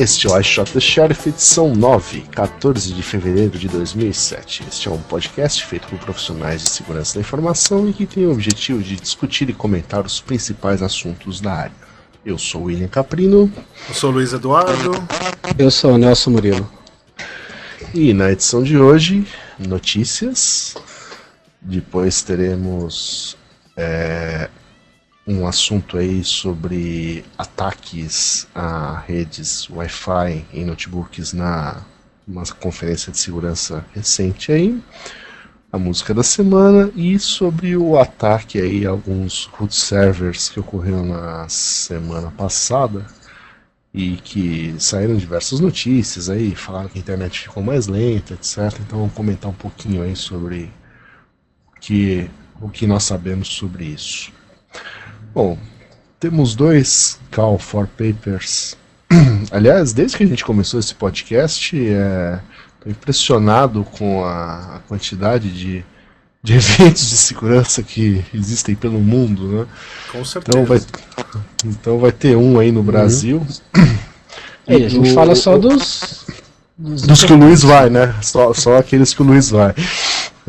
Este é o I Shot the Sheriff, edição 9, 14 de fevereiro de 2007. Este é um podcast feito por profissionais de segurança da informação e que tem o objetivo de discutir e comentar os principais assuntos da área. Eu sou William Caprino. Eu sou Luiz Eduardo. Eu sou o Nelson Murilo. E na edição de hoje, notícias. Depois teremos é, um assunto aí sobre ataques a redes Wi-Fi em notebooks na uma conferência de segurança recente aí, a música da semana e sobre o ataque aí a alguns root servers que ocorreram na semana passada e que saíram diversas notícias aí, falaram que a internet ficou mais lenta, etc. Então vamos comentar um pouquinho aí sobre o que, o que nós sabemos sobre isso. Bom, temos dois Call for Papers. Aliás, desde que a gente começou esse podcast, estou é, impressionado com a, a quantidade de, de eventos de segurança que existem pelo mundo, né? Com certeza. Então vai, então vai ter um aí no Brasil. É, a gente O- fala só dos. Dos que o Luiz vai, né? Só, só aqueles que o Luiz vai.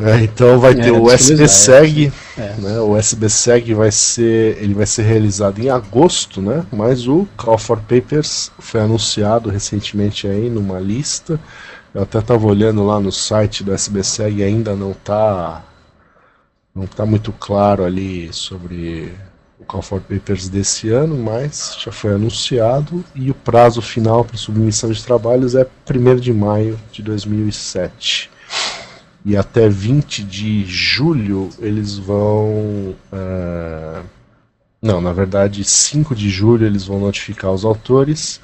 É, então vai ter É, o SBSEG, É. né? O SBSEG vai ser, ele vai ser realizado em agosto, né? Mas o Call for Papers foi anunciado recentemente aí numa lista. Eu até estava olhando lá no site do SBSEG e ainda não tá não tá muito claro ali sobre o Call for Papers desse ano, mas já foi anunciado e o prazo final para submissão de trabalhos é 1 de maio de 2007 e até 20 de julho eles vão. eh, não, na verdade, 5 de julho eles vão notificar os autores,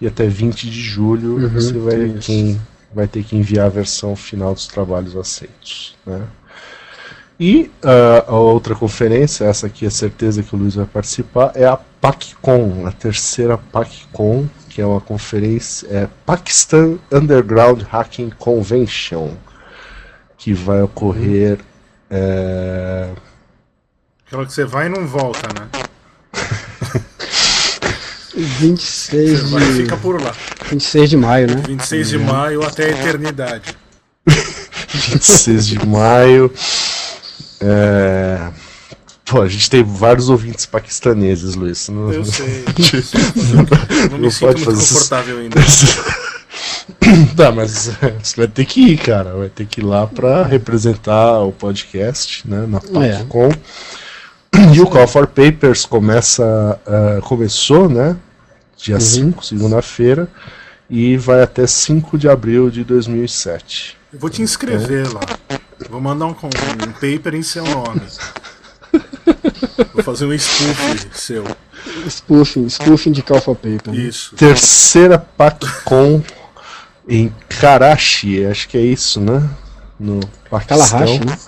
e até 20 de julho Uhum, você vai, quem, vai ter que enviar a versão final dos trabalhos aceitos. Né? E ah, a outra conferência, essa aqui é certeza que o Luiz vai participar, é a PACCON, a terceira PACCON, que é uma conferência, é Pakistan Underground Hacking Convention que vai ocorrer. é, Aquela que você vai e não volta, né? 26 Você vai e de, fica por lá. 26 de maio, né? 26 de maio até a eternidade. 26 de maio. é, Pô, a gente tem vários ouvintes paquistaneses, Luiz. Não, Eu sei. Não Não me sinto pode muito fazer isso. confortável ainda. Tá, mas é, você vai ter que ir, cara. Vai ter que ir lá pra representar o podcast, né? Na É. PACCON. E o Call for Papers começa, ah, começou, né? Dia 5, segunda-feira, e vai até 5 de abril de 2007. Eu vou te inscrever lá. Vou mandar um, um paper em seu nome. Vou fazer um spoof seu. Spoofing, spoofing de Call for Paper. né? Isso. Terceira PACCON em Karachi, acho que é isso, né? No Paquistão. Kalahashi, né?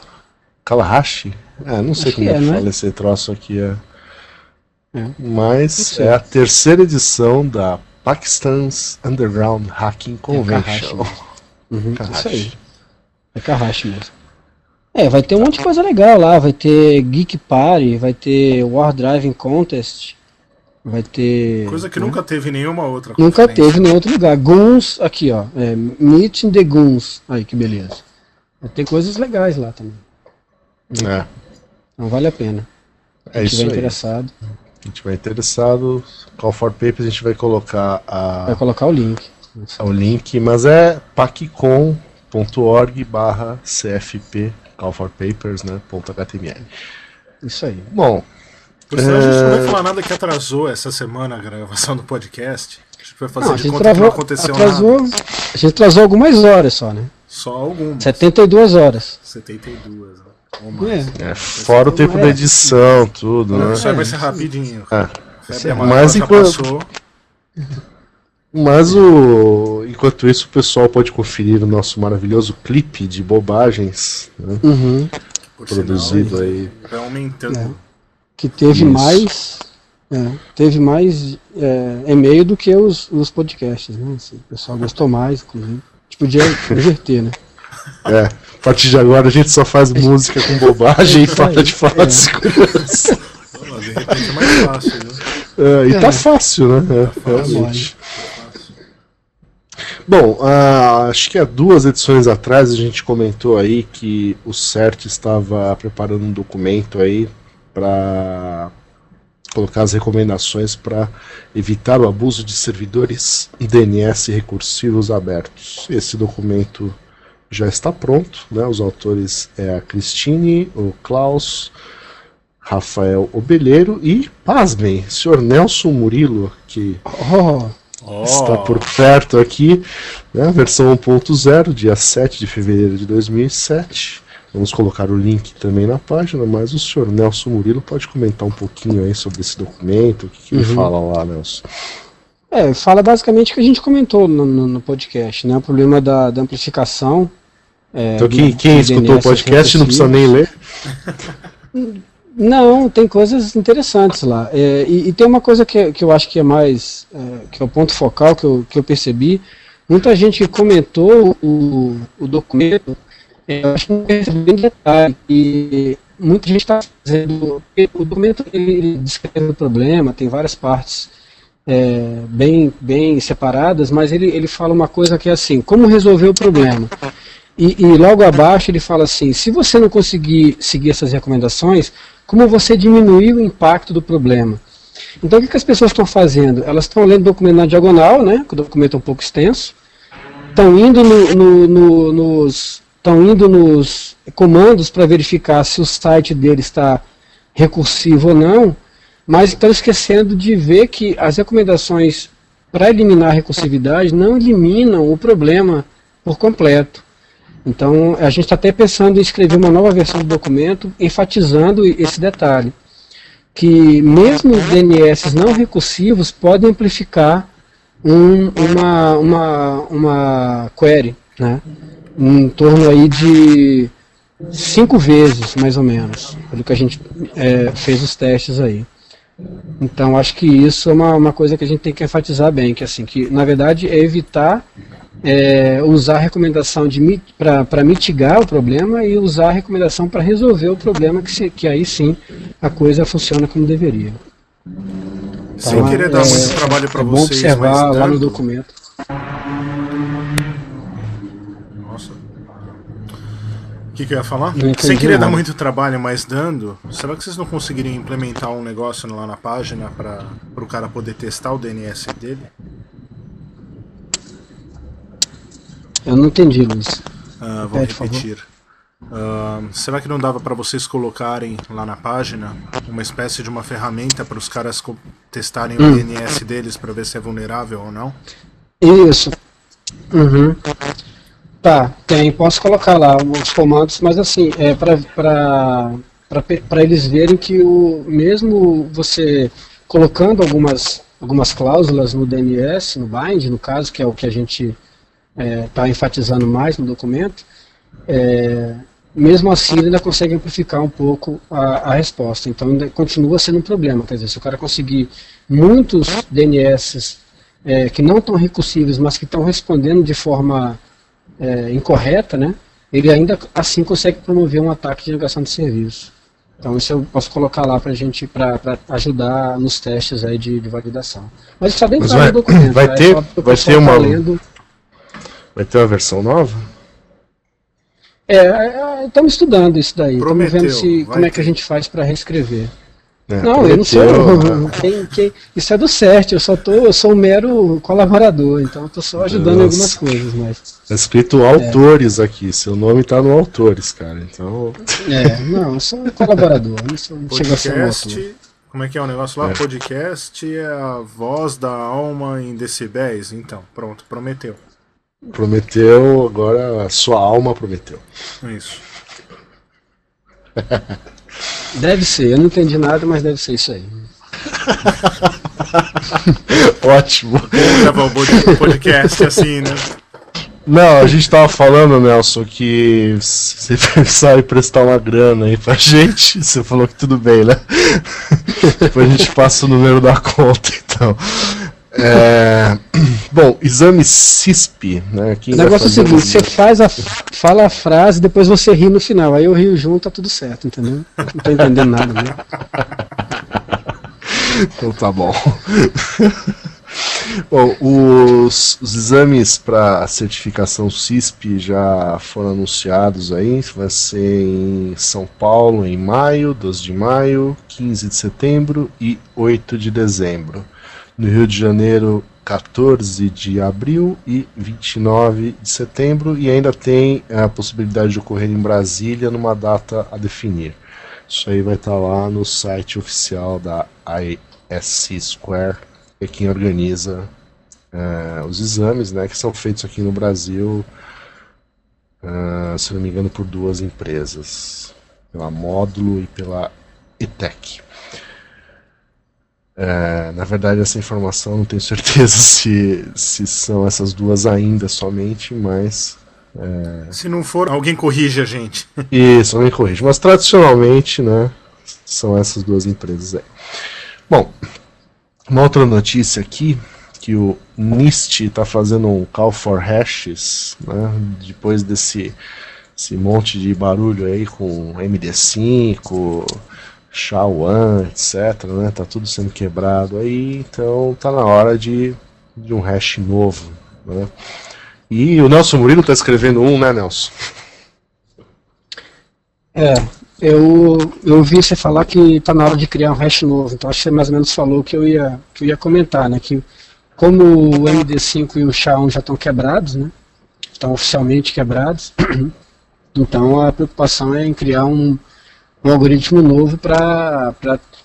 Kalahashi? É, não sei Acho como é é, que né? fala esse troço aqui. É. É. Mas é a terceira edição da Pakistan's Underground Hacking Karachi Convention. mesmo. Uhum, isso aí. É Karachi mesmo. É, vai ter um monte de coisa legal lá. Vai ter Geek Party, vai ter War Driving Contest, vai ter. Coisa que né? nunca teve em nenhuma outra Nunca teve em nenhum outro lugar. Goons, aqui ó. É, Meeting the Goons. Aí que beleza. Vai ter coisas legais lá também. É, Então vale a pena. é Quem isso tiver aí. interessado, A gente vai interessado. Call for Papers, a gente vai colocar a, vai colocar o link. o link, mas é pacicon.org barra CFP callforpapers, né? .html. Isso aí. Bom, Por isso a gente não É. vai falar nada que atrasou essa semana a gravação do podcast. A gente vai fazer Não, de conta que não travou, aconteceu atrasou, nada. a gente atrasou algumas horas só, né? Só algumas. 72 horas. 72. né? Ou mais. É. é, fora o tempo é. da edição, tudo, né? Isso aí vai ser rapidinho. É. Febre Mas amarela já enquanto-. Mas o. Enquanto isso, o pessoal pode conferir o nosso maravilhoso clipe de bobagens, né? Uhum. Produzido sinal, aí. Vai aumentando. Que teve Isso. mais. é, teve mais é, e-mail do que os, os podcasts, né? Assim, o pessoal gostou mais, inclusive. A gente podia inverter, né? É, a partir de agora a gente só faz música com bobagem e para de falar É. de segurança. Mas, De repente é mais fácil, né? É, e É. tá fácil, né? É, realmente. Bom, ah, acho que há duas edições atrás a gente comentou aí que o CERT estava preparando um documento aí para colocar as recomendações para evitar o abuso de servidores DNS recursivos abertos. Esse documento já está pronto, né? Os autores é a Cristine, o Klaus, Rafael Obeleiro e, pasmem, senhor Nelson Murilo, que Oh, Ó, está por perto aqui, né, versão 1.0, dia 7 de fevereiro de 2007. Vamos colocar o link também na página, mas o senhor Nelson Murilo pode comentar um pouquinho aí sobre esse documento, o que, que ele Uhum. fala lá, Nelson. É, fala basicamente o que a gente comentou no, no- no podcast, né? O problema da, da amplificação. é, Então quem, quem escutou o DNS podcast não precisa nem ler. Não, tem coisas interessantes lá. É, e, e tem uma coisa que, que eu acho que é mais. é, que é o ponto focal que eu, que eu percebi. Muita gente comentou o, o documento, eu acho que não percebeu em detalhe. E muita gente está fazendo. O documento ele descreve o problema, tem várias partes é, bem, bem separadas, mas ele, ele fala uma coisa que é assim: como resolver o problema? E, e logo abaixo ele fala assim: se você não conseguir seguir essas recomendações, como você diminuir o impacto do problema? Então o que, que as pessoas estão fazendo? Elas estão lendo o documento na diagonal, né? Que o documento é um pouco extenso. Estão indo no- no- no- nos estão indo nos comandos para verificar se o site dele está recursivo ou não, mas estão esquecendo de ver que as recomendações para eliminar a recursividade não eliminam o problema por completo. Então, a gente está até pensando em escrever uma nova versão do documento enfatizando esse detalhe, que mesmo os DNS não recursivos podem amplificar um- uma, uma, uma query, né? Em torno aí de cinco vezes, mais ou menos, pelo que a gente é, fez os testes aí. Então, acho que isso é uma, uma coisa que a gente tem que enfatizar bem, que assim, que na verdade é evitar é, usar a recomendação para mitigar o problema e usar a recomendação para resolver o problema, que, se, que aí sim a coisa funciona como deveria. sem Então, querer dar é- muito trabalho para é bom vocês, observar mas lá no documento. Nossa. O que, que eu ia falar? Sem querer dar muito trabalho, mas dando, será que vocês não conseguiriam implementar um negócio lá na página para o cara poder testar o DNS dele? Eu não entendi, Luiz. Ah, vou Pede, repetir. Ah, será que não dava para vocês colocarem lá na página uma espécie de uma ferramenta para os caras testarem Hum. o DNS deles para ver se é vulnerável ou não? Isso. Uhum. Tá, tem, posso colocar lá os comandos, mas assim, é para eles verem que o mesmo você colocando algumas, algumas cláusulas no DNS, no bind, no caso, que é o que a gente está enfatizando mais no documento, é, mesmo assim ele ainda consegue amplificar um pouco a, a resposta. Então ainda continua sendo um problema. Quer dizer, se o cara conseguir muitos DNS é, que não estão recursíveis, mas que estão respondendo de forma é, incorreta, né, ele ainda assim consegue promover um ataque de negação de serviço. Então isso eu posso colocar lá para gente, para ajudar nos testes aí de, de validação. Mas está Mas claro vai- no documento. vai tá? É ter- pro vai ter uma- tá lendo. Vai ter uma versão nova? É, é, estamos estudando isso daí. Estamos Prometeu, vendo se, como é que a ter. gente faz para reescrever. É, não, eu não sou. Quem, quem, isso é do CERT, eu só tô, eu sou um mero colaborador, então eu tô só ajudando em algumas coisas, mas. Tá escrito autores é. aqui, seu nome tá no autores, cara. Então. É, não, eu sou um colaborador, não sou Podcast, como é que é o negócio lá? É. Podcast é a voz da alma em decibéis. Então, pronto, prometeu. Prometeu, agora a sua alma prometeu. Isso. Deve ser, eu não entendi nada, mas deve ser isso aí. Ótimo. Gravar o podcast assim, né? Não, a gente tava falando, Nelson, que você pensar em prestar uma grana aí pra gente, você falou que tudo bem, né? Depois a gente passa o número da conta, então. É... Bom, exame CISP, né? o negócio é o seguinte, você faz a, fala a frase, depois você ri no final. Aí eu rio junto, tá tudo certo, entendeu? Não tô entendendo nada, né? Então tá bom. Bom, os, os exames para certificação CISP já foram anunciados aí. Vai ser em São Paulo em maio, 12 de maio, 15 de setembro e 8 de dezembro. No Rio de Janeiro, 14 de abril e 29 de setembro. E ainda tem a possibilidade de ocorrer em Brasília numa data a definir. Isso aí vai estar lá no site oficial da ISC Square é quem organiza uh, os exames, né, que são feitos aqui no Brasil, uh, se não me engano, por duas empresas, pela Módulo e pela ETEC. Uh, na verdade, essa informação não tenho certeza se, se são essas duas ainda somente, mas. Se não for, alguém corrige a gente. Isso, alguém corrige. Mas tradicionalmente, né, são essas duas empresas aí. Bom, uma outra notícia aqui, que o NIST está fazendo um call for hashes, né, depois desse esse monte de barulho aí com MD5, SHA-1, etc, né, tá tudo sendo quebrado aí, então tá na hora de, de um hash novo, né. E o Nelson Murilo está escrevendo um, né, Nelson? É, eu, eu vi você falar que está na hora de criar um hash novo, então acho que você mais ou menos falou que eu ia, que eu ia comentar, né? Que como o MD5 e o SHA-1 já estão quebrados, né? Estão oficialmente quebrados, então a preocupação é em criar um, um algoritmo novo para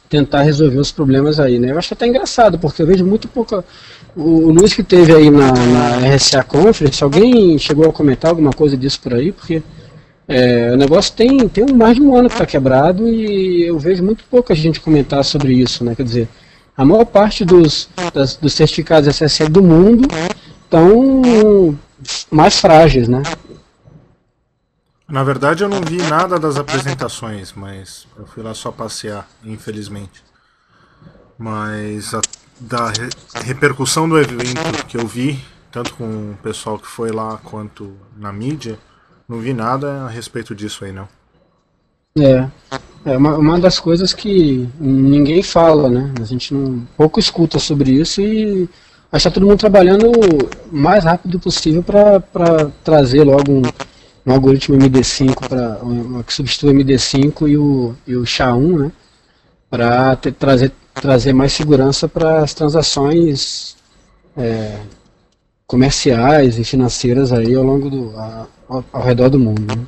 tentar resolver os problemas aí, né? Eu acho até engraçado, porque eu vejo muito pouca... O, o Luiz que teve aí na, na RSA Conference, alguém chegou a comentar alguma coisa disso por aí? Porque é, o negócio tem, tem mais de um ano que está quebrado e eu vejo muito pouca gente comentar sobre isso, né? Quer dizer, a maior parte dos, das, dos certificados SSL do mundo estão mais frágeis, né? Na verdade eu não vi nada das apresentações, mas eu fui lá só passear, infelizmente. Mas a, da re, repercussão do evento que eu vi, tanto com o pessoal que foi lá quanto na mídia, não vi nada a respeito disso aí, não. É. É uma, uma das coisas que ninguém fala, né? A gente não pouco escuta sobre isso e acho que tá todo mundo trabalhando o mais rápido possível para trazer logo um, um algoritmo MD5 para que substitua o MD5 e o, e o SHA-1, né? Para trazer, trazer mais segurança para as transações é, comerciais e financeiras aí ao longo do a, ao, ao, redor do mundo. Né?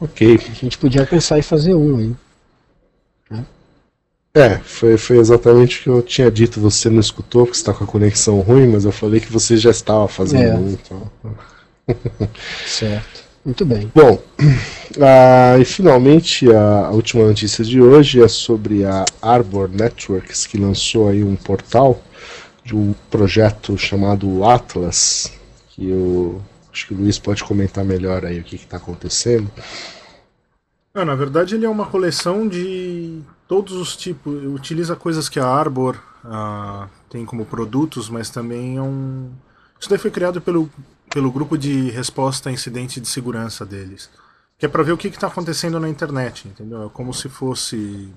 Ok. A gente podia pensar em fazer um aí. Né? É, foi, foi exatamente o que eu tinha dito. Você não escutou porque está com a conexão ruim, mas eu falei que você já estava fazendo é. Então... certo. Muito bem. Bom, ah, e finalmente a, a, última notícia de hoje é sobre a Arbor Networks, que lançou aí um portal de um projeto chamado Atlas, que eu acho que o Luiz pode comentar melhor aí o que está acontecendo. Ah, na verdade ele é uma coleção de todos os tipos, utiliza coisas que a Arbor ah, tem como produtos, mas também é um... Isso daí foi criado pelo, pelo grupo de resposta a incidente de segurança deles. Que é para ver o que está acontecendo na internet, entendeu? É como se fosse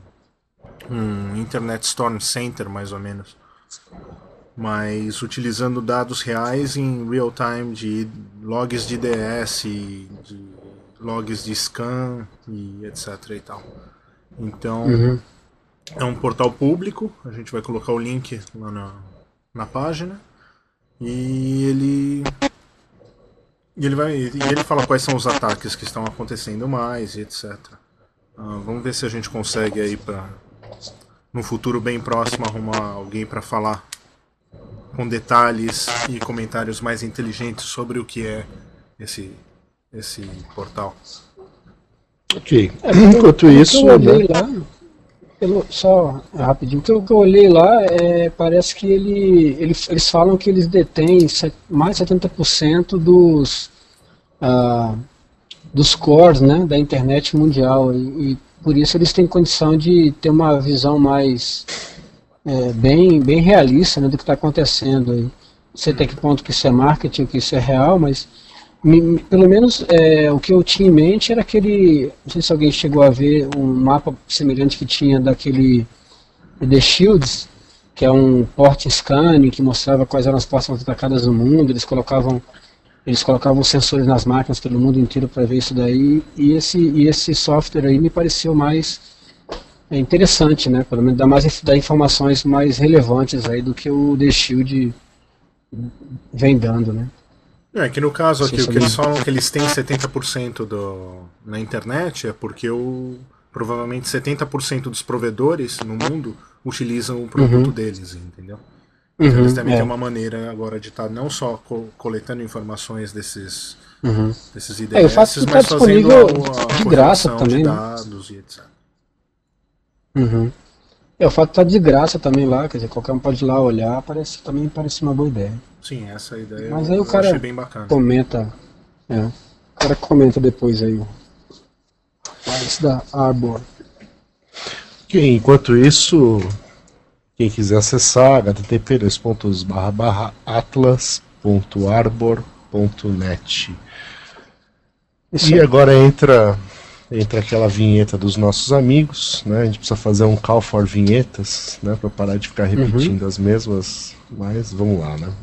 um Internet Storm Center, mais ou menos mas utilizando dados reais em real time de logs de DS, de logs de scan e etc e tal. Então, uhum. é um portal público, a gente vai colocar o link lá na, na página. E ele. E ele vai. E ele fala quais são os ataques que estão acontecendo mais e etc. Uh, vamos ver se a gente consegue aí para no futuro bem próximo arrumar alguém para falar com detalhes e comentários mais inteligentes sobre o que é esse esse portal. Ok. É, Enquanto isso, eu olhei né? lá, pelo, só rapidinho, o que eu olhei lá, é, parece que ele, ele, eles falam que eles detêm mais de 70% dos, ah, dos cores né, da internet mundial. E, e, por isso eles têm condição de ter uma visão mais é, bem, bem realista né, do que está acontecendo. Não sei até que ponto que isso é marketing, que isso é real, mas pelo menos é, o que eu tinha em mente era aquele. Não sei se alguém chegou a ver um mapa semelhante que tinha daquele The Shields, que é um port scanning que mostrava quais eram as próximas atacadas do mundo. Eles colocavam eles colocavam sensores nas máquinas pelo mundo inteiro para ver isso daí. E esse, e esse software aí me pareceu mais é, interessante, né? Pelo menos dá mais dá informações mais relevantes aí do que o The Shield vem dando, né? É que no caso aqui, o que eles falam que eles têm 70% do, na internet é porque o, provavelmente 70% dos provedores no mundo utilizam o produto uhum. deles, entendeu? Então uhum, eles devem é. ter uma maneira agora de estar tá não só co coletando informações desses, uhum. desses IDS, é, o fato mas tá fazendo a, a de graça também, de né? dados né? e etc. Uhum. É, o fato de estar tá de graça também lá, quer dizer, qualquer um pode ir lá olhar, parece, também parece uma boa ideia. Sim, essa ideia Mas aí o cara bem bacana. comenta. É, o cara comenta depois aí. Mais da Arbor. Okay, enquanto isso, quem quiser acessar http atlas.arbor.net. E agora entra entra aquela vinheta dos nossos amigos, né? A gente precisa fazer um call for vinhetas, né, para parar de ficar repetindo uhum. as mesmas, mas vamos lá, né?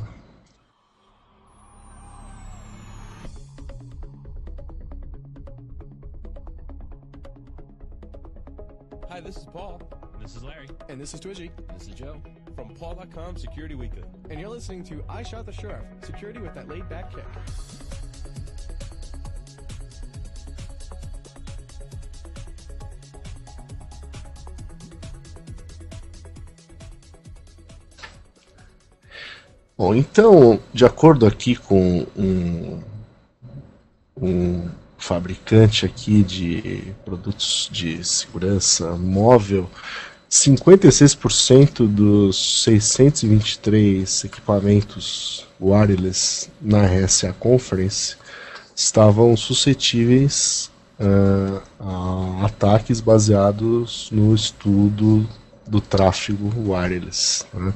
And this is Twitchy. This is Joe. From Paul.com Security Weekly. And you're listening to I Shot the Sheriff Security with that laid back kick. Bom, então, de acordo aqui com um, um fabricante aqui de produtos de segurança móvel, 56% dos 623 equipamentos wireless na RSA Conference estavam suscetíveis uh, a ataques baseados no estudo do tráfego wireless. Né?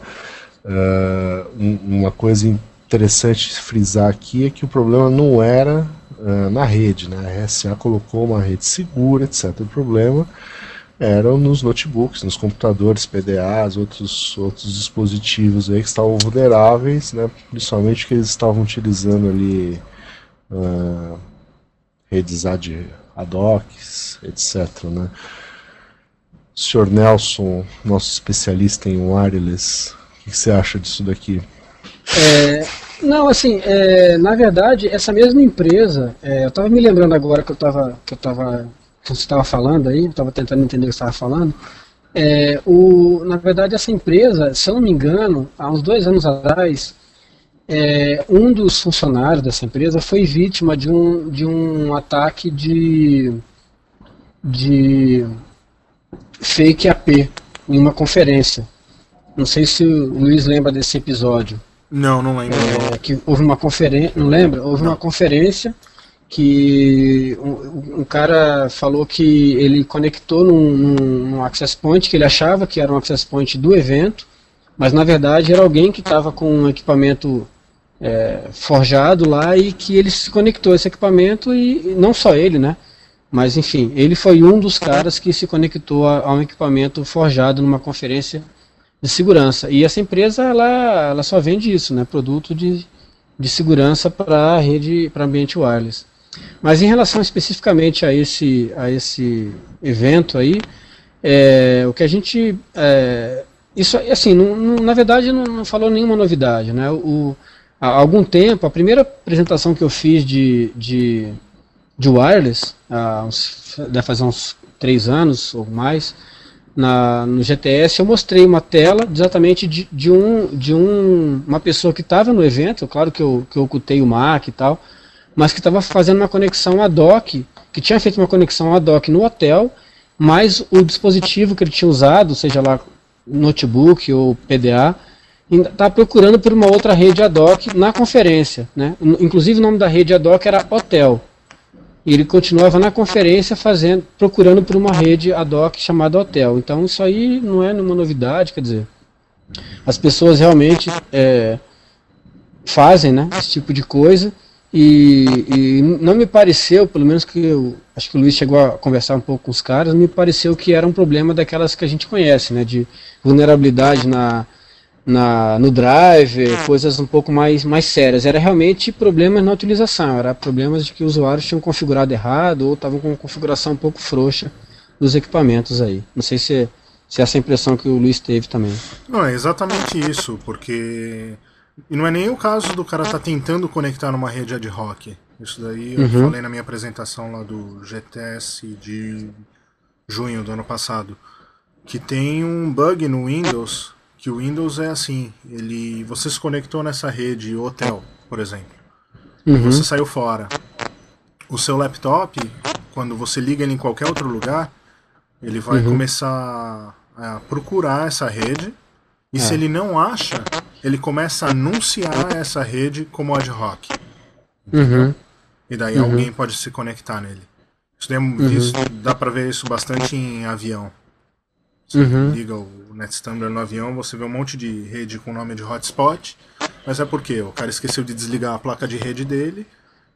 Uh, uma coisa interessante frisar aqui é que o problema não era uh, na rede, né? a RSA colocou uma rede segura, etc. O problema eram nos notebooks, nos computadores, PDAs, outros, outros dispositivos aí que estavam vulneráveis, né, principalmente que eles estavam utilizando ali uh, redes ad, ad hoc, etc. Né. Sr. Nelson, nosso especialista em wireless, o que você acha disso daqui? É, não, assim, é, na verdade, essa mesma empresa, é, eu estava me lembrando agora que eu estava que eu que você estava falando aí, estava tentando entender o que você estava falando. É, o, na verdade, essa empresa, se eu não me engano, há uns dois anos atrás, é, um dos funcionários dessa empresa foi vítima de um, de um ataque de, de fake AP em uma conferência. Não sei se o Luiz lembra desse episódio. Não, não lembro. É, que houve uma conferência, não lembra? Houve não. uma conferência que um, um, cara falou que ele conectou num, num, access point que ele achava que era um access point do evento, mas na verdade era alguém que estava com um equipamento é, forjado lá e que ele se conectou a esse equipamento e, e não só ele, né? Mas enfim, ele foi um dos caras que se conectou a, a um equipamento forjado numa conferência de segurança. E essa empresa ela, ela só vende isso, né? Produto de, de segurança para rede, para ambiente wireless. Mas em relação especificamente a esse, a esse evento aí, É, o que a gente. É, isso, assim, não, não, na verdade não, não, falou nenhuma novidade. Né? O, há algum tempo, a primeira apresentação que eu fiz de, de, de wireless, há uns, deve fazer uns três anos ou mais, na, no GTS, eu mostrei uma tela exatamente de, de, um, de um, uma pessoa que estava no evento, claro que eu, que eu ocultei o MAC e tal, mas que estava fazendo uma conexão ad hoc, que tinha feito uma conexão ad hoc no hotel, mas o dispositivo que ele tinha usado, seja lá notebook ou PDA, está procurando por uma outra rede ad hoc na conferência. Né? Inclusive o nome da rede ad hoc era Hotel. E ele continuava na conferência fazendo, procurando por uma rede ad hoc chamada Hotel. Então isso aí não é nenhuma novidade, quer dizer, as pessoas realmente é, fazem né, esse tipo de coisa e, e, não me pareceu, pelo menos que eu acho que o Luiz chegou a conversar um pouco com os caras, me pareceu que era um problema daquelas que a gente conhece, né, de vulnerabilidade na, na, no drive, é. coisas um pouco mais, mais sérias. Era realmente problemas na utilização, era problemas de que os usuários tinham configurado errado ou estavam com uma configuração um pouco frouxa dos equipamentos aí. Não sei se, se é essa impressão que o Luiz teve também. Não, é exatamente isso, porque e não é nem o caso do cara estar tá tentando conectar numa rede ad hoc. Isso daí eu uhum. falei na minha apresentação lá do GTS de junho do ano passado. Que tem um bug no Windows, que o Windows é assim, ele. Você se conectou nessa rede hotel, por exemplo. Uhum. Você saiu fora. O seu laptop, quando você liga ele em qualquer outro lugar, ele vai uhum. começar a procurar essa rede. E é. se ele não acha, ele começa a anunciar essa rede como ad hoc. Uhum. E daí uhum. alguém pode se conectar nele. Isso, uhum. isso dá para ver isso bastante em avião. Você uhum. liga o NetStandard no avião, você vê um monte de rede com nome de hotspot, mas é porque o cara esqueceu de desligar a placa de rede dele,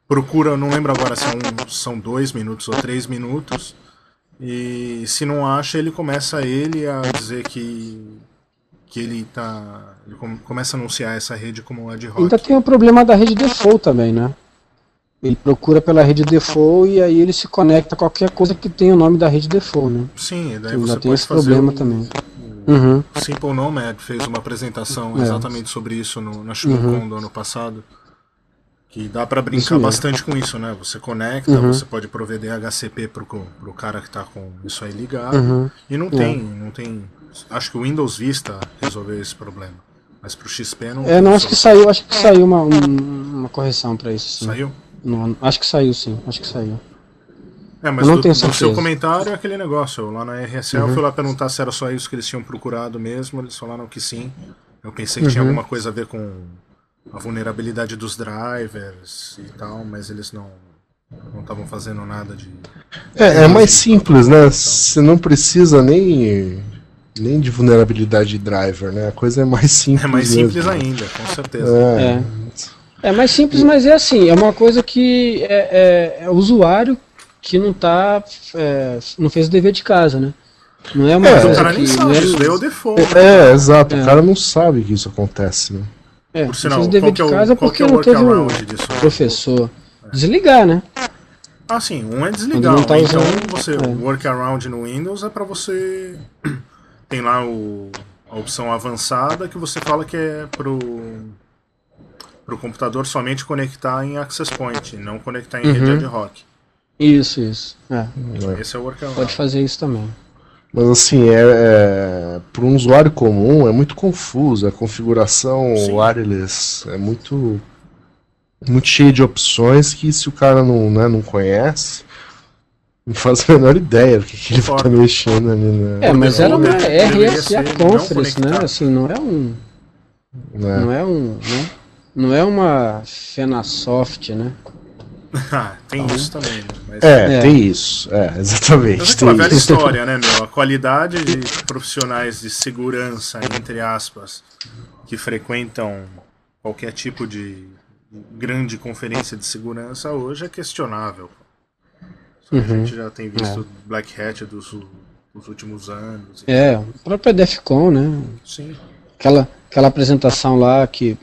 procura, não lembro agora se é são dois minutos ou três minutos, e se não acha, ele começa ele a dizer que que ele tá. Ele começa a anunciar essa rede como ad hoc. Ainda tem o problema da rede default também, né? Ele procura pela rede default e aí ele se conecta a qualquer coisa que tenha o nome da rede default, né? Sim, daí você tem esse problema o, também. O uhum. Simple Nomad fez uma apresentação é. exatamente sobre isso no, na SugarCon uhum. do ano passado. Que dá para brincar bastante com isso, né? Você conecta, uhum. você pode prover DHCP pro, pro cara que tá com isso aí ligado. Uhum. E não tem, é. não tem Acho que o Windows Vista resolveu esse problema. Mas pro XP não. É, não, acho que saiu, acho que saiu uma, uma correção para isso. Sim. Saiu? Não, acho que saiu sim, acho que saiu. É, mas não do, tenho do seu comentário é aquele negócio. Eu, lá na RSL uhum. eu fui lá perguntar se era só isso que eles tinham procurado mesmo. Eles falaram que sim. Eu pensei que uhum. tinha alguma coisa a ver com a vulnerabilidade dos drivers e tal, mas eles não não estavam fazendo nada de. É, é mais simples, né? Você não precisa nem nem de vulnerabilidade de driver, né? A coisa é mais simples. É mais simples ainda, com certeza. É. é. é mais simples, mas é assim, é uma coisa que é, é, é o usuário que não tá. É, não fez o dever de casa, né? Não é uma é, coisa o cara nem sabe, isso daí é o default. É, é exato, o cara não sabe que isso acontece, né? É, Por sinal, fez o dever de casa porque não teve um disso, professor. Desligar, né? Ah, sim, um é desligar. Tá então, você, o workaround no Windows é para você tem lá o, a opção avançada que você fala que é pro para o computador somente conectar em Access Point, não conectar em uhum. rede ad hoc. Isso, isso. É. Esse é o workaround. Pode fazer isso também. Mas assim, é, é para um usuário comum é muito confuso. A configuração Sim. wireless é muito muito cheia de opções que se o cara não, né, não conhece, não faço a menor ideia do que, que ele tá mexendo ali, né? É, mas era uma RSA Conference, né? Assim, não é um. É. Não é um. Né? Não é uma Fenasoft, né? Ah, tem então, isso também. Né? Mas... É, é, tem isso. É, exatamente. Mas é uma velha história, né, meu? A qualidade de profissionais de segurança, entre aspas, que frequentam qualquer tipo de grande conferência de segurança hoje é questionável. Uhum. A gente já tem visto é. Black Hat dos, dos últimos anos. É, a própria Defcon, né? Sim. Aquela, aquela apresentação lá que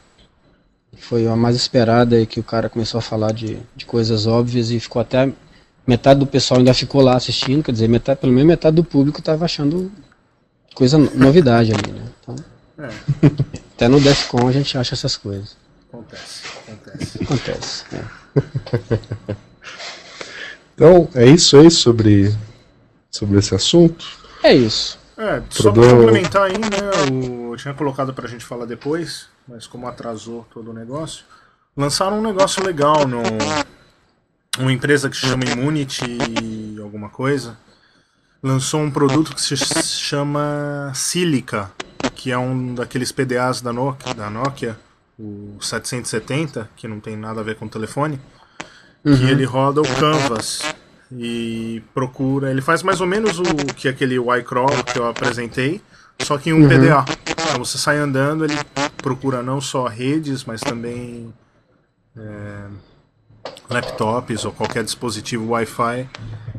foi a mais esperada e que o cara começou a falar de, de coisas óbvias e ficou até metade do pessoal ainda ficou lá assistindo, quer dizer, metade, pelo menos metade do público estava achando coisa novidade ali, né? Então, É, até no Defcon a gente acha essas coisas. acontece, acontece. Acontece. é. Então, é isso aí sobre, sobre esse assunto. É isso. É, só pra Problema- complementar aí, né? o- Eu tinha colocado pra gente falar depois, mas como atrasou todo o negócio, lançaram um negócio legal no. Uma empresa que se chama Immunity alguma coisa. Lançou um produto que se chama Silica, que é um daqueles PDAs da Nokia, da Nokia o 770, que não tem nada a ver com telefone, que ele roda o Canvas e procura. Ele faz mais ou menos o que aquele Y-Crawl que eu apresentei, só que em um PDA. Então você sai andando, ele procura não só redes, mas também é, laptops ou qualquer dispositivo Wi-Fi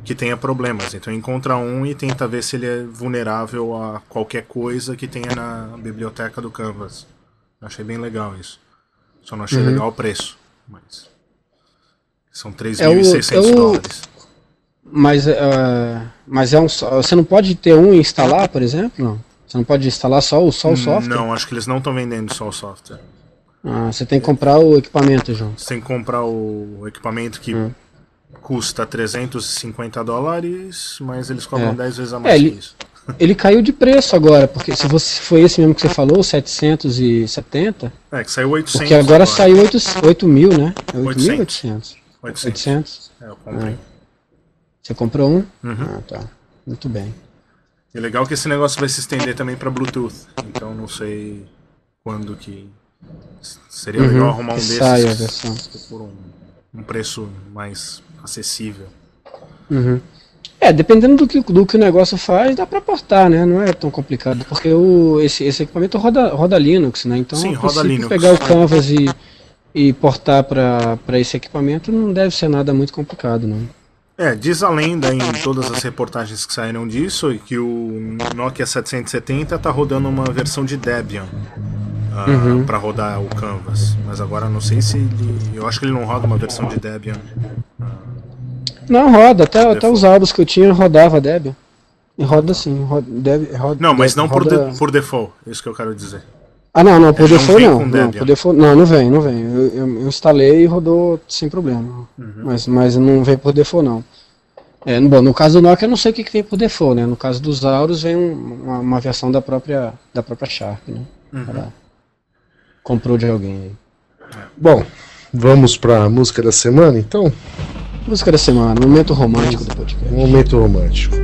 que tenha problemas. Então encontra um e tenta ver se ele é vulnerável a qualquer coisa que tenha na biblioteca do Canvas. Achei bem legal isso. Só não achei Uhum. legal o preço. Mas são É o- 3.600 é o- dólares. Mas, é, mas é um você não pode ter um e instalar, por exemplo? Não. Você não pode instalar só o, só o software? Não, acho que eles não estão vendendo só o software. Ah, você tem que comprar o equipamento junto. Você tem que comprar o equipamento que Hum. custa 350 dólares, mas eles cobram É. 10 vezes a mais É, que ele- isso. Ele caiu de preço agora, porque se você foi esse mesmo que você falou, o 770, É, que saiu 800. porque agora saiu 8, 8 mil, né? É 800. 8.800. 800. 800. É, eu comprei. Você comprou um? Uhum. Ah, tá. Muito bem. E é legal que esse negócio vai se estender também para Bluetooth. Então não sei quando que. Seria Uhum, legal arrumar um que desses saia a versão. por um, um preço mais acessível. Uhum. É, dependendo do que, do que o negócio faz, dá pra portar, né? Não é tão complicado, porque o, esse, esse equipamento roda, roda Linux, né? Então, Sim, roda Linux. pegar o Canvas e, e portar para esse equipamento não deve ser nada muito complicado, não. É, diz a lenda em todas as reportagens que saíram disso que o Nokia 770 tá rodando uma versão de Debian ah, Uhum. para rodar o Canvas. Mas agora não sei se ele. Eu acho que ele não roda uma versão de Debian. Não, roda, até, até os álbuns que eu tinha rodava Debian. E roda sim, roda, deve, roda, Não, mas não por, roda... de- por default, é isso que eu quero dizer. Ah, não, não, por Ele não não. Não, não, não vem, não vem. Eu, eu- eu instalei e rodou sem problema. Uhum. Mas, mas não vem por default, não. É, bom, no caso do Nokia eu não sei o que, que vem por default, né? No caso dos Aurus vem um- uma, uma versão da própria, da própria Sharp, né? Uhum. Ela comprou de alguém aí. Bom, vamos pra música da semana então? Música da semana, momento romântico do podcast. Momento romântico.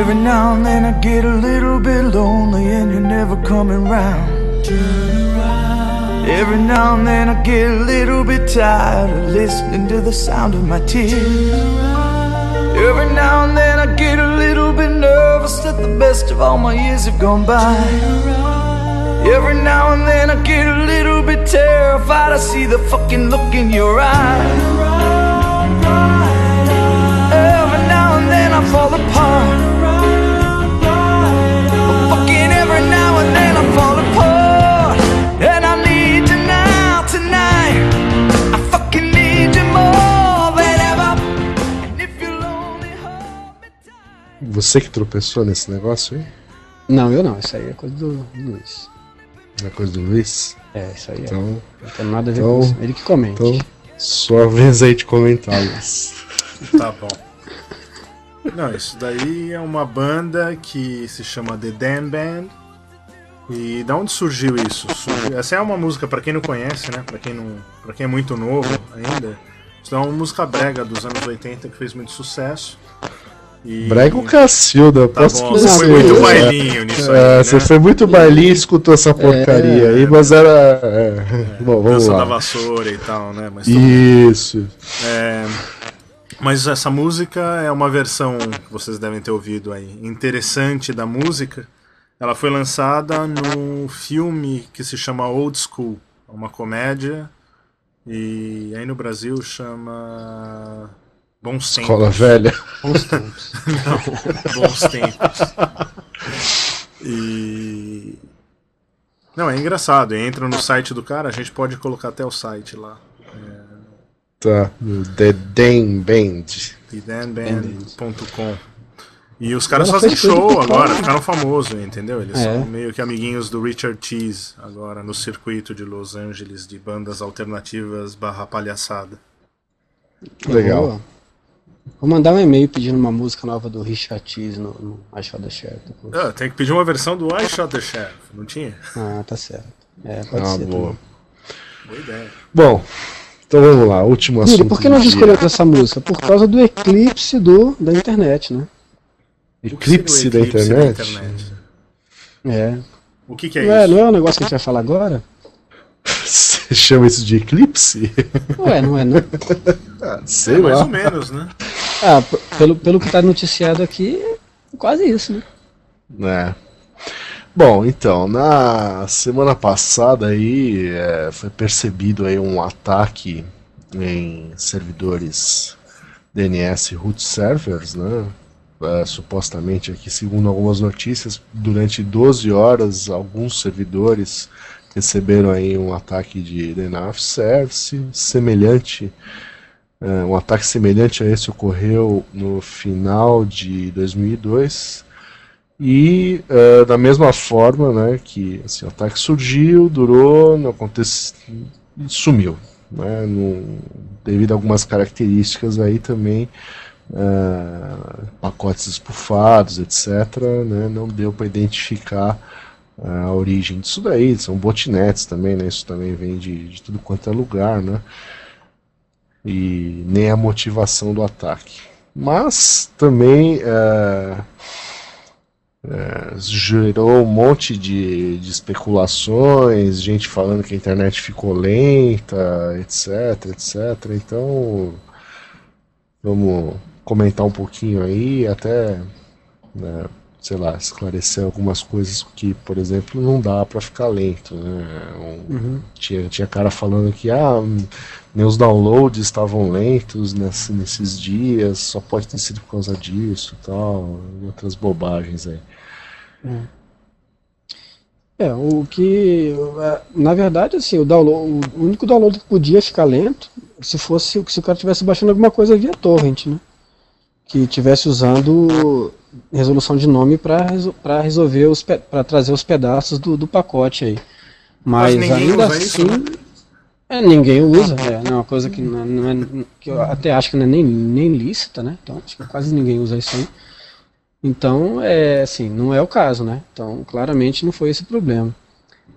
Every now and then I get a little bit lonely and you're never coming round. Every now and then I get a little bit tired of listening to the sound of my tears. Every now and then I get a little bit nervous that the best of all my years have gone by. Every now and then I get a little bit terrified. I see the fucking look in your eyes. I fall apart. Fucking every now and then I fall apart. And I need you now, tonight. I fucking need you more than ever. And if you'll only hold me tight. Você que tropeçou nesse negócio aí? Não, eu não, isso aí é coisa do Luiz. Na coisa do Luiz? É, isso aí é. Então, Não tem nada a ver então- com isso. Ele que comente. então sua vez aí de comentar, Luiz. Tá bom. Não, isso daí é uma banda que se chama The Damn Band. E da onde surgiu isso? Surgiu- Essa é uma música, pra quem não conhece, né? Pra quem, não, pra quem é muito novo ainda. Isso é uma música brega dos anos 80 que fez muito sucesso. E... Brega o Cacilda, Tá posso bom, dizer. você foi muito é. bailinho nisso É, aí, Você né? foi muito bailinho e escutou essa porcaria aí, mas era. é, Bom, vamos Dança da lá. vassoura e tal, né? Mas. Isso. É, mas essa música é uma versão que vocês devem ter ouvido aí, interessante da música. Ela foi lançada no filme que se chama Old School, é uma comédia. E aí no Brasil chama Bons Tempos. Escola velha. Bons tempos. Bons Tempos. E Não, é engraçado. Entra no site do cara, a gente pode colocar até o site lá. Tá. The Dan Band. TheDanBand.com. E os caras fazem show agora, ficaram famosos, entendeu? Eles É. são meio que amiguinhos do Richard Cheese agora no circuito de Los Angeles de bandas alternativas barra palhaçada. Legal. Vou, vou mandar um e-mail pedindo uma música nova do Richard Cheese no, no I Shot the Sheriff. Ah, tem que pedir uma versão do I Shot the Sheriff, não tinha? Ah, tá certo. É, pode Ah, ser. boa. também. Boa ideia. Bom, então vamos lá. Último assunto. Yuri, por que nós escolhemos essa música? Por causa do eclipse do, da internet, né? O o Eclipse da eclipse internet? É. O que, que é Não é, isso? não é um negócio que a gente vai falar agora? Você chama isso de eclipse? Ué, não é não. Ah, sei É mais lá. ou menos, né? Ah, pelo, pelo que tá noticiado aqui, é quase isso, né? É. Bom, então, na semana passada aí é, foi percebido aí um ataque em servidores DNS root servers, né? É, supostamente aqui, segundo algumas notícias, durante 12 horas alguns servidores receberam aí um ataque de DNF service semelhante é, um ataque semelhante a esse ocorreu no final de 2002 e eh, da mesma forma, né, que assim, o ataque surgiu, durou, não aconteceu, sumiu, né, não- devido a algumas características aí também, eh, pacotes espufados, etc, né, não deu para identificar eh, a origem disso daí, são botnets também, né, isso também vem de, de tudo quanto é lugar, né, e nem a motivação do ataque. Mas também eh, eh, gerou um monte de, de especulações, gente falando que a internet ficou lenta, etc, etc. Então, vamos comentar um pouquinho aí, até, né, sei lá, esclarecer algumas coisas que, por exemplo, não dá para ficar lento, né? Um- tinha, tinha cara falando que ah, meus downloads estavam lentos nesse- nesses dias, só pode ter sido por causa disso e tal, e outras bobagens aí. É, o que. é, Na verdade, assim, o download, o único download que podia ficar lento se fosse se o cara estivesse baixando alguma coisa via torrent, né? Que estivesse usando resolução de nome para resolver os para trazer os pedaços do, do pacote aí. Mas, Mas ainda assim. isso, né? é, ninguém usa, é, não é uma coisa que não, é- não é, que eu até acho que não é nem, nem lícita, né? Então acho que quase ninguém usa isso aí. Então, é assim, não é o caso, né? Então, claramente não foi esse o problema.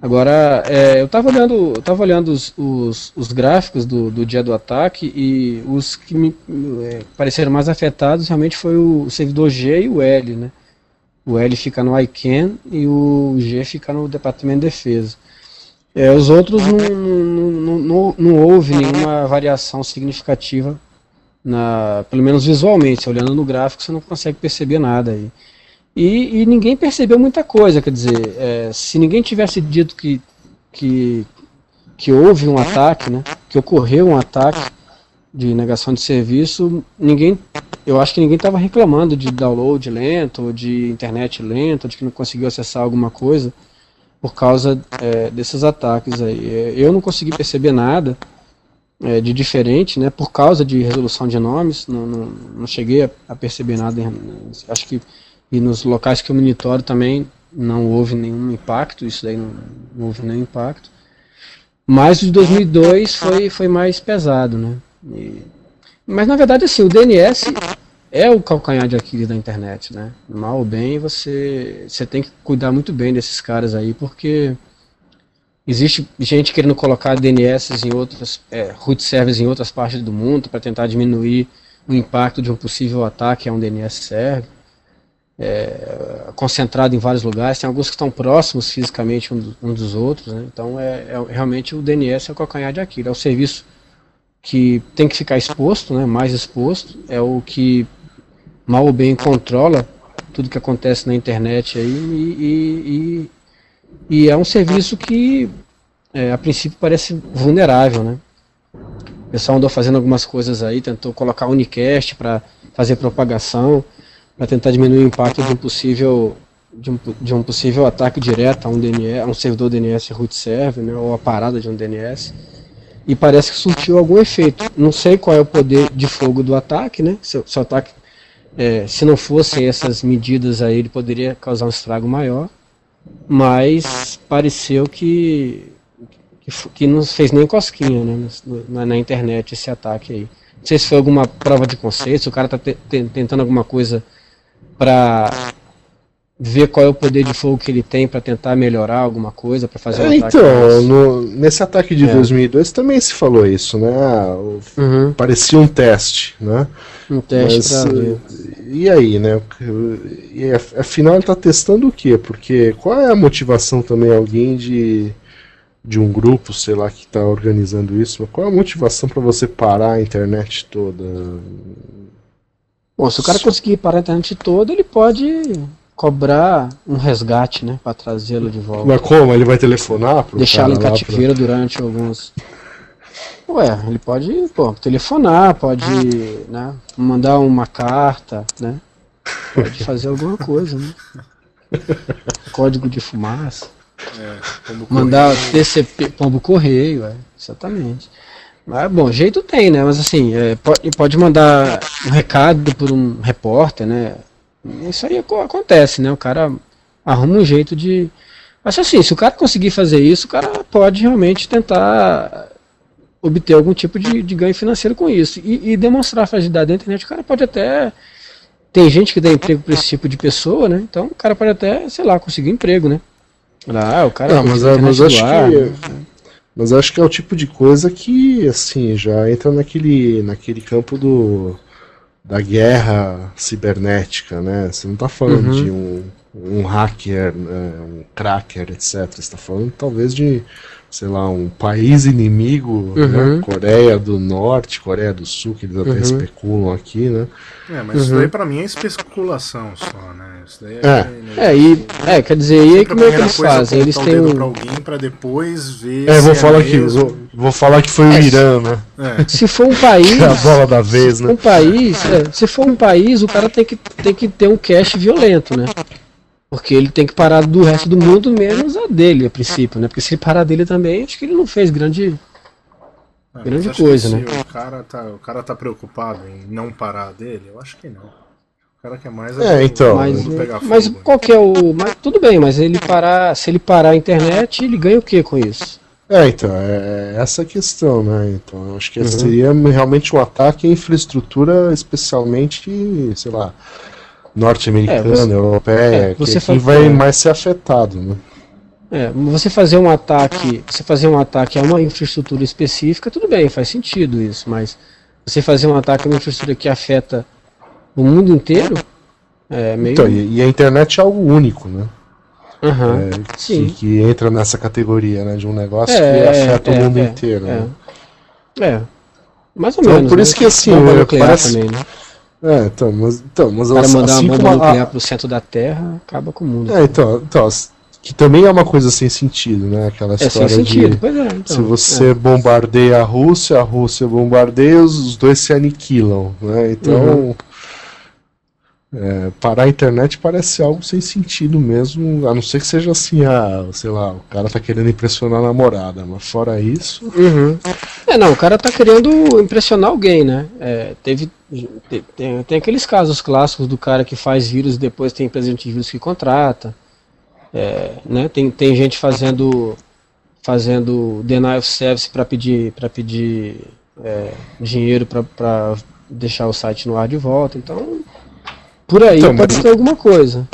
Agora, é, eu estava olhando, eu tava olhando os, os, os gráficos do, do dia do ataque e os que me é, pareceram mais afetados realmente foi o servidor G e o L, né? O L fica no ICANN e o G fica no Departamento de Defesa. É, os outros não, não, não, não, não houve nenhuma variação significativa na, pelo menos visualmente, olhando no gráfico você não consegue perceber nada aí. E, e ninguém percebeu muita coisa, quer dizer, é, se ninguém tivesse dito que, que, que houve um ataque, né, que ocorreu um ataque de negação de serviço, ninguém, eu acho que ninguém estava reclamando de download lento, de internet lenta, de que não conseguiu acessar alguma coisa por causa é, desses ataques aí. Eu não consegui perceber nada é, de diferente, né, por causa de resolução de nomes, não, não, não cheguei a, a perceber nada, acho que e nos locais que eu monitoro também não houve nenhum impacto, isso daí não, não houve nenhum impacto. Mas o de 2002 foi, foi mais pesado, né? E- mas na verdade assim, o DNS é o calcanhar de Aquiles da internet, né? Mal ou bem, você, você tem que cuidar muito bem desses caras aí, porque existe gente querendo colocar DNS em outras, é, root servers em outras partes do mundo para tentar diminuir o impacto de um possível ataque a um DNS server. É, concentrado em vários lugares, tem alguns que estão próximos fisicamente um, do- um dos outros, né? então é, é- realmente o DNS é o calcanhar de Aquiles, é o serviço que tem que ficar exposto, né, mais exposto, é o que mal ou bem controla tudo que acontece na internet aí e, e- e- e é um serviço que é, a princípio parece vulnerável, né? O pessoal andou fazendo algumas coisas aí, tentou colocar unicast para fazer propagação, para tentar diminuir o impacto de um possível de um, de um possível ataque direto a um DNS, a um servidor DNS root server, né, ou a parada de um DNS. E parece que surtiu algum efeito. Não sei qual é o poder de fogo do ataque, né? Se, se o ataque, é, se não fossem essas medidas aí, ele poderia causar um estrago maior. Mas pareceu que que, que não fez nem cosquinha, né, na, na, internet esse ataque aí. Não sei se foi alguma prova de conceito, se o cara te, te, tentando alguma coisa para ver qual é o poder de fogo que ele tem para tentar melhorar alguma coisa, para fazer um é, ataque. Então, no, nesse ataque de é. 2002 também se falou isso, né? Ah, uhum. Parecia um teste, né? Um teste Mas, ver. E aí, né? E afinal ele está testando o quê? Porque qual é a motivação também alguém de de um grupo, sei lá, que está organizando isso, mas qual é a motivação para você parar a internet toda? Bom, se o cara conseguir parar a internet toda, ele pode cobrar um resgate, né, para trazê-lo de volta. Mas como? Ele vai telefonar? Deixá-lo em cativeiro pra... durante alguns. Ué, ele pode, pô, telefonar, pode, né, mandar uma carta, né, pode fazer alguma coisa, né. Código de fumaça. É, mandar TCP, pombo correio, é, exatamente. Mas, bom, jeito tem, né? Mas assim, é, pode, pode mandar um recado por um repórter, né? Isso aí acontece, né? O cara arruma um jeito de. Mas assim, se o cara conseguir fazer isso, o cara pode realmente tentar obter algum tipo de, de ganho financeiro com isso. E, e, demonstrar a fragilidade da internet, o cara pode até. Tem gente que dá emprego para esse tipo de pessoa, né? Então o cara pode até, sei lá, conseguir emprego, né? Ah, o cara. Não, mas, mas acho que. Né? Mas acho que é o tipo de coisa que, assim, já entra naquele, naquele campo do da guerra cibernética, né? Você não está falando uhum. de um, um hacker, né? um cracker, etc. Você está falando talvez de sei lá, um país inimigo, né? uhum. né? Coreia do Norte, Coreia do Sul, que eles até uhum. especulam aqui, né? É, mas uhum. isso daí pra mim é especulação só, né? Isso daí é, é, é, e, é quer dizer, e aí como é que eles fazem? Eles têm um... pra alguém pra depois ver É, vou falar, é que, vou, vou, falar que foi o é, Irã, né? É. Se for um país... a bola da vez, né? Um país, se for um país, o cara tem que, tem que ter um cache violento, né? Porque ele tem que parar do resto do mundo, menos a dele, a princípio, né? Porque se ele parar dele também, acho que ele não fez grande, ah, grande coisa, né? O cara, tá, o cara tá preocupado em não parar dele? Eu acho que não. O cara quer mais é, então, mas, pegar fogo, mas qual que é o. Mas, tudo bem, mas ele parar. Se ele parar a internet, ele ganha o que com isso? É, então, é essa a questão, né? Então, eu acho que uhum. seria realmente um ataque à infraestrutura, especialmente, sei lá, norte-americana, é, europeia, é, você que, vai mais ser afetado, né? É, você fazer um ataque, você fazer um ataque a uma infraestrutura específica, tudo bem, faz sentido isso, mas você fazer um ataque a uma infraestrutura que afeta o mundo inteiro, é meio. Então, e, e a internet é algo único, né? Uhum, é, que, que, entra nessa categoria, né? De um negócio é, que afeta o é, mundo é, inteiro. Né? É. Mais ou então, menos. Por né? isso que assim, parece, também, né? É, então, mas, então, mas o cara mandar assim uma bomba nuclear a... pro centro da Terra, acaba com o mundo. É, então, então, que também é uma coisa sem sentido, né? Aquela é, história sem sentido, de pois é, então, se você é. bombardeia a Rússia, a Rússia bombardeia, os dois se aniquilam, né? Então, uhum. É, parar a internet parece algo sem sentido mesmo, a não ser que seja assim, ah, sei lá, o cara tá querendo impressionar a namorada, mas fora isso. Uhum. É, não, o cara tá querendo impressionar alguém, né? É, teve. Tem, tem aqueles casos clássicos do cara que faz vírus e depois tem empresa de vírus que contrata. É, né? tem, tem gente fazendo fazendo denial of service para pedir, pra pedir é, dinheiro para deixar o site no ar de volta. Então por aí então, pode mas... ter alguma coisa.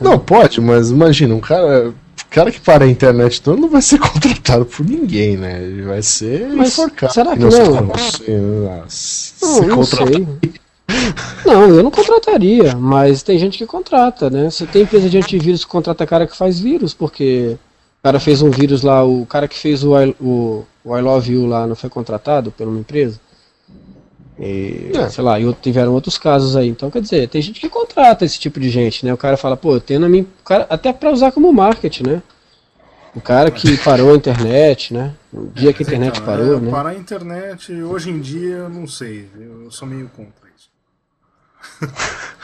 Não, pode, mas imagina, um cara. cara que para a internet todo não vai ser contratado por ninguém, né? Ele vai ser mas enforcado. Será que não? Não, não, não sei. Não, eu não contrataria, mas tem gente que contrata, né? Você tem empresa de antivírus que contrata cara que faz vírus, porque o cara fez um vírus lá, o cara que fez o I, o, o I Love You lá não foi contratado por uma empresa? E, é. sei lá, e tiveram outros casos aí. Então, quer dizer, tem gente que contrata esse tipo de gente, né? O cara fala, pô, eu tenho na minha. Cara, até para usar como marketing, né? O cara que parou a internet, né? O dia que a internet então, parou, é, né? Parar a internet, hoje em dia, eu não sei. Eu sou meio contra isso.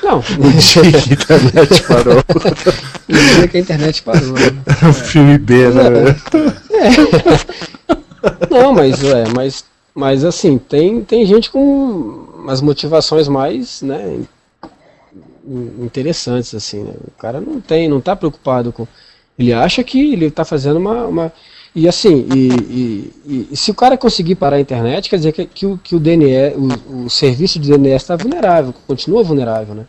Não, O dia que a internet parou. no dia que a internet parou. né? o filme B, né? Não, mas é, mas, mas assim, tem, tem gente com umas motivações mais, né, in- interessantes, assim, né? O cara não tem, não tá preocupado com. Ele acha que ele tá fazendo uma. uma e assim, e, e- e- se o cara conseguir parar a internet, quer dizer que, que, o, que o DNS, o, o serviço de DNS está vulnerável, continua vulnerável, né?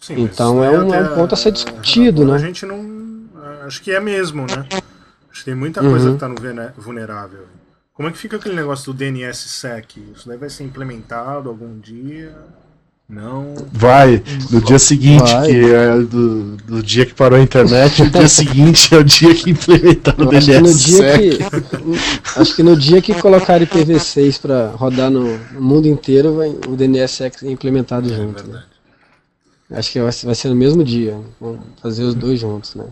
Sim, Então é um- é um ponto a ser discutido, agora né? A gente não. Acho que é mesmo, né? Acho que tem muita coisa Uhum. que tá no vulnerável. Como é que fica aquele negócio do DNSSEC? Isso daí vai ser implementado algum dia? Não. Vai, no dia seguinte, Vai. que é do, do dia que parou a internet, o dia seguinte é o dia que implementaram o Eu acho que no dia DNSSEC. que acho que no dia que colocar IPv6 para rodar no, no mundo inteiro, vai, o DNSSEC ser implementado É junto. Né? verdade. Acho que vai ser vai ser no mesmo dia. Vamos fazer os dois juntos, né?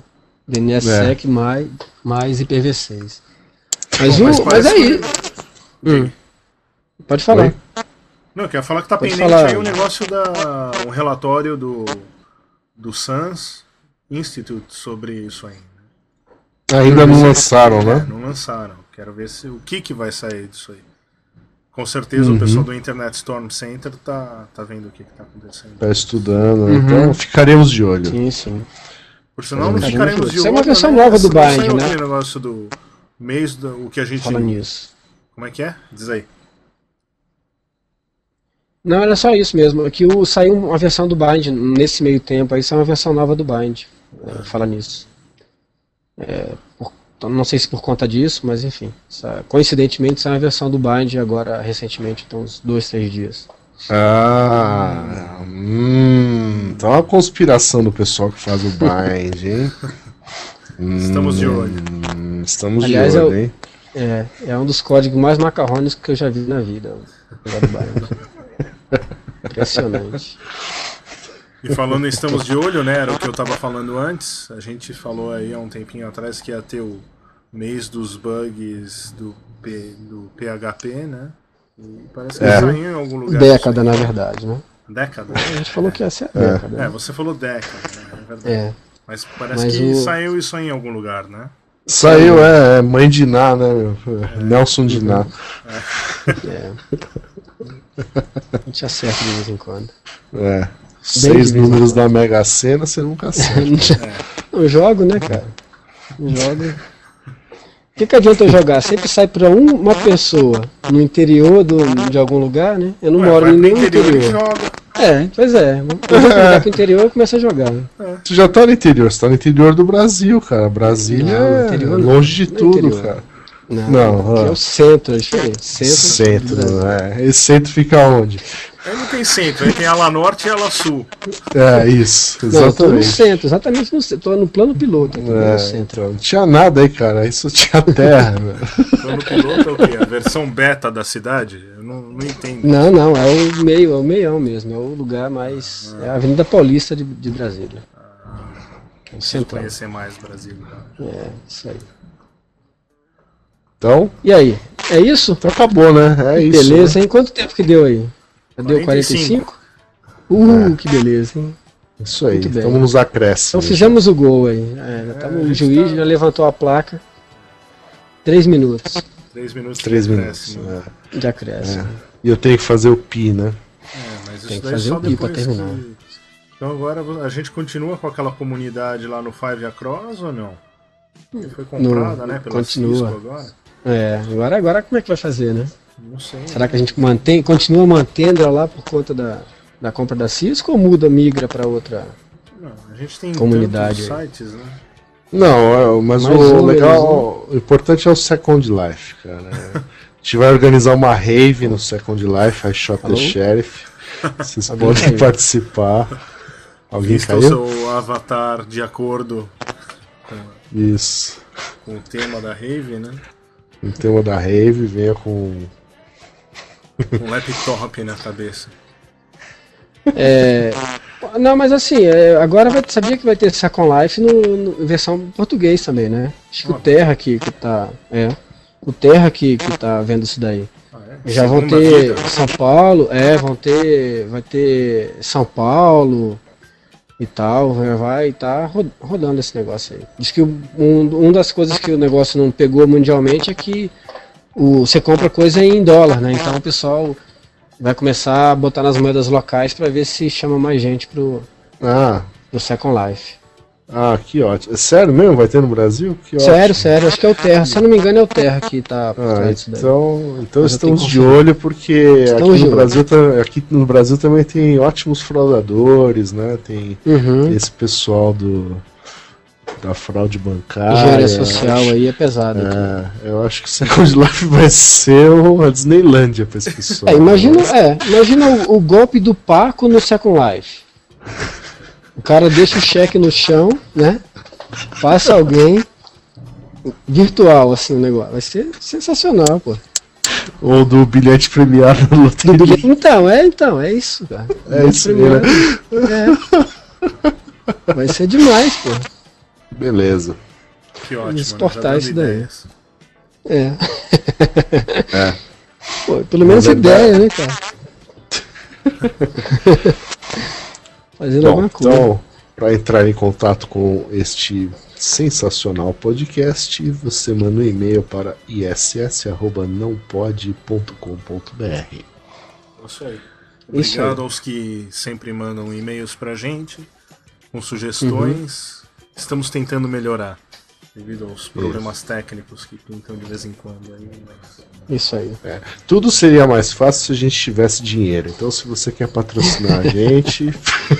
DNSSEC mais, mais IPv6. Mas, Bom, o, mas mas, parece aí. que- Hum. Pode falar. Oi? Não, eu quero falar que tá Pode pendente falar. aí o negócio da. um relatório do. do SANS Institute sobre isso aí. Ainda não lançaram, É, né? não lançaram. Quero ver se o que, que vai sair disso aí. Com certeza Uhum. o pessoal do Internet Storm Center tá, tá vendo o que, que tá acontecendo. Tá estudando, Uhum. então ficaremos de olho. Sim, sim. Por sinal, não ficaremos de isso é olho. uma versão né? nova do Bind, né? aquele negócio do mês, do, o que a gente. Fala nisso. Como é que é? Diz aí. Não, era só isso mesmo. É que o, saiu uma versão do Bind nesse meio tempo, aí saiu uma versão nova do Bind. É, fala nisso. É, por- não sei se por conta disso, mas enfim. sa- coincidentemente saiu uma versão do Bind agora recentemente, então uns dois, três dias. Ah, hum, então é uma conspiração do pessoal que faz o bind, hein? Estamos de olho. Hum, estamos Aliás, de olho, eu- hein? É, é um dos códigos mais macarrônicos que eu já vi na vida. Impressionante. E falando em estamos de olho, né? Era o que eu tava falando antes. A gente falou aí há um tempinho atrás que ia ter o mês dos bugs do, P, do PHP, né? E parece que É. saiu em algum lugar. Década, na verdade, né? Década? A gente falou que essa é a É. década. É, você falou década, né? É verdade. É. Mas parece Mas que o- saiu isso aí em algum lugar, né? Saiu, é, é mãe de Ná, né? meu? Nelson de Ná. É. A gente acerta de vez em quando. É. Seis números da Mega Sena, você nunca acerta. Eu jogo, né, cara? Eu jogo. O que, que adianta eu jogar? Sempre sai pra um- uma pessoa no interior do, de algum lugar, né? Eu não Ué, moro em nenhum interior interior. É, pois é. Eu vou jogar pro interior e começo a jogar. né? Você já tá no interior, você tá no interior do Brasil, cara. Brasília Não, no é interior não. longe de tudo, interior. cara. Não, Não, aqui ó. é o centro, é diferente. Centro. Centro, é. Esse centro fica onde? Aí não tem centro, aí tem ala norte e ala sul. É, isso, Não, eu tô no exatamente. centro, exatamente no centro. Tô no plano piloto aqui, É, no centro. então, não tinha nada aí, cara. Isso tinha terra, né? Plano piloto é o quê? A versão beta da cidade? Eu não, não entendo. Não, não, é o meio, é o meião mesmo, é o lugar mais. É a Avenida Paulista de, de Brasília. É o central. Conhecer mais Brasília. tá? É, isso aí. Então, E aí? É isso? então acabou, né? É isso. beleza, né? hein? Quanto tempo que deu aí? Já deu 45? 45? Uh, que beleza, hein? Isso aí, Muito bem. estamos nos acréscimos. Então fizemos o gol aí. É, já a o gente juiz tá- já levantou a placa. Três minutos Três minutos. Três minutos. acréscimo. é. de acréscimo. E eu tenho que fazer o pi, né? É, mas isso Tem que daí fazer só o pi pra terminar. que- Então agora a gente continua com aquela comunidade lá no Five Across ou não? Que foi comprada, né? Pela continua. Cisco agora? É, agora, agora como é que vai fazer, né? Não sei. Será que a gente mantém, continua mantendo ela lá por conta da, da compra da Cisco ou muda, migra para outra? Não, a gente tem Comunidade sites, né? Não, é, mas Mais o legal, o importante é o Second Life, cara. A gente vai organizar uma rave no Second Life, I Shot Alô? the Sheriff. Vocês Alguém podem caiu. participar. Alguém Vista o caiu? seu avatar de acordo Isso. com o tema da rave, né? O tema da rave, venha com. Um laptop na cabeça. É, não, mas assim, é, agora vai, sabia que vai ter Second Life no, no- versão português também, né? Acho que o Terra que, que tá. É. O Terra que, que tá vendo isso daí. Ah, é? Já vão ter vida. São Paulo, é, vão ter. Vai ter São Paulo e tal, vai- estar rodando esse negócio aí. Diz que um, um das coisas que o negócio não pegou mundialmente é que o, você compra coisa em dólar, né? Então o pessoal vai começar a botar nas moedas locais para ver se chama mais gente pro, Ah, pro Second Life. ah, que ótimo. É sério mesmo? Vai ter no Brasil? Que Sério, ótimo. sério, acho que é o Terra. Se eu não me engano, é o Terra que tá por Ah, disso então, então Mas estamos de olho porque aqui no, olho. Brasil, ta- aqui no Brasil também tem ótimos fraudadores, né? Tem Uhum. esse pessoal do da fraude bancária. Engenharia social acho- aí é pesado. aqui. É, eu acho que o Second Life vai ser uma Disneylândia pra esse pessoal. É, imagina, é, imagina o, o golpe do Paco no Second Life. O cara deixa o cheque no chão, né? Passa alguém virtual assim o negócio. Vai ser sensacional, pô. Ou do bilhete premiado na loteria. Então, é, então, é isso, cara. É isso né? É. Vai ser demais, pô. Beleza. Que ótimo. exportar né? Já isso daí. ideias. É. É. Pô, pelo menos verdade- ideia, né, cara? Fazendo Bom, alguma coisa. então, para entrar em contato com este sensacional podcast, você manda um e-mail para iss@nãopode.com.br. Isso aí. Isso Obrigado aí. aos que sempre mandam e-mails pra gente com sugestões. Estamos tentando melhorar devido aos problemas técnicos que pintam de vez em quando. Aí, mas- Isso aí. É, tudo seria mais fácil se a gente tivesse dinheiro. Então, se você quer patrocinar a gente,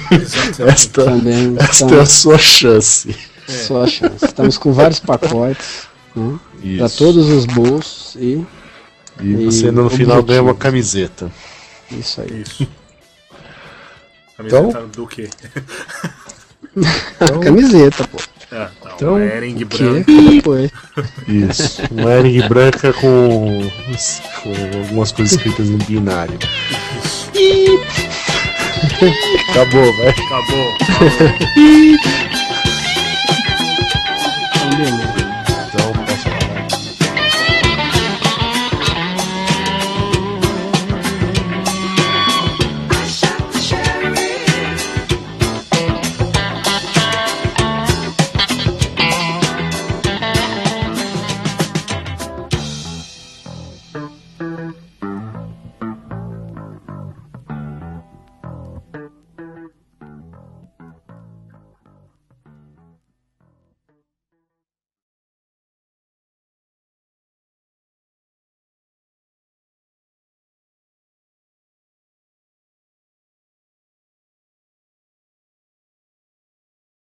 esta, Também esta é a sua chance. só a chance. Estamos com vários pacotes né, para Isso. todos os bolsos e E você no e final ganha uma camiseta. isso aí. Isso. Camiseta Então? do quê? Então, Camiseta, pô. Ah, não, Então, uma Ering branca. Foi. isso. Uma Ering branca com, com algumas coisas escritas em binário. Isso. Acabou, vai. Acabou. Falou. Então.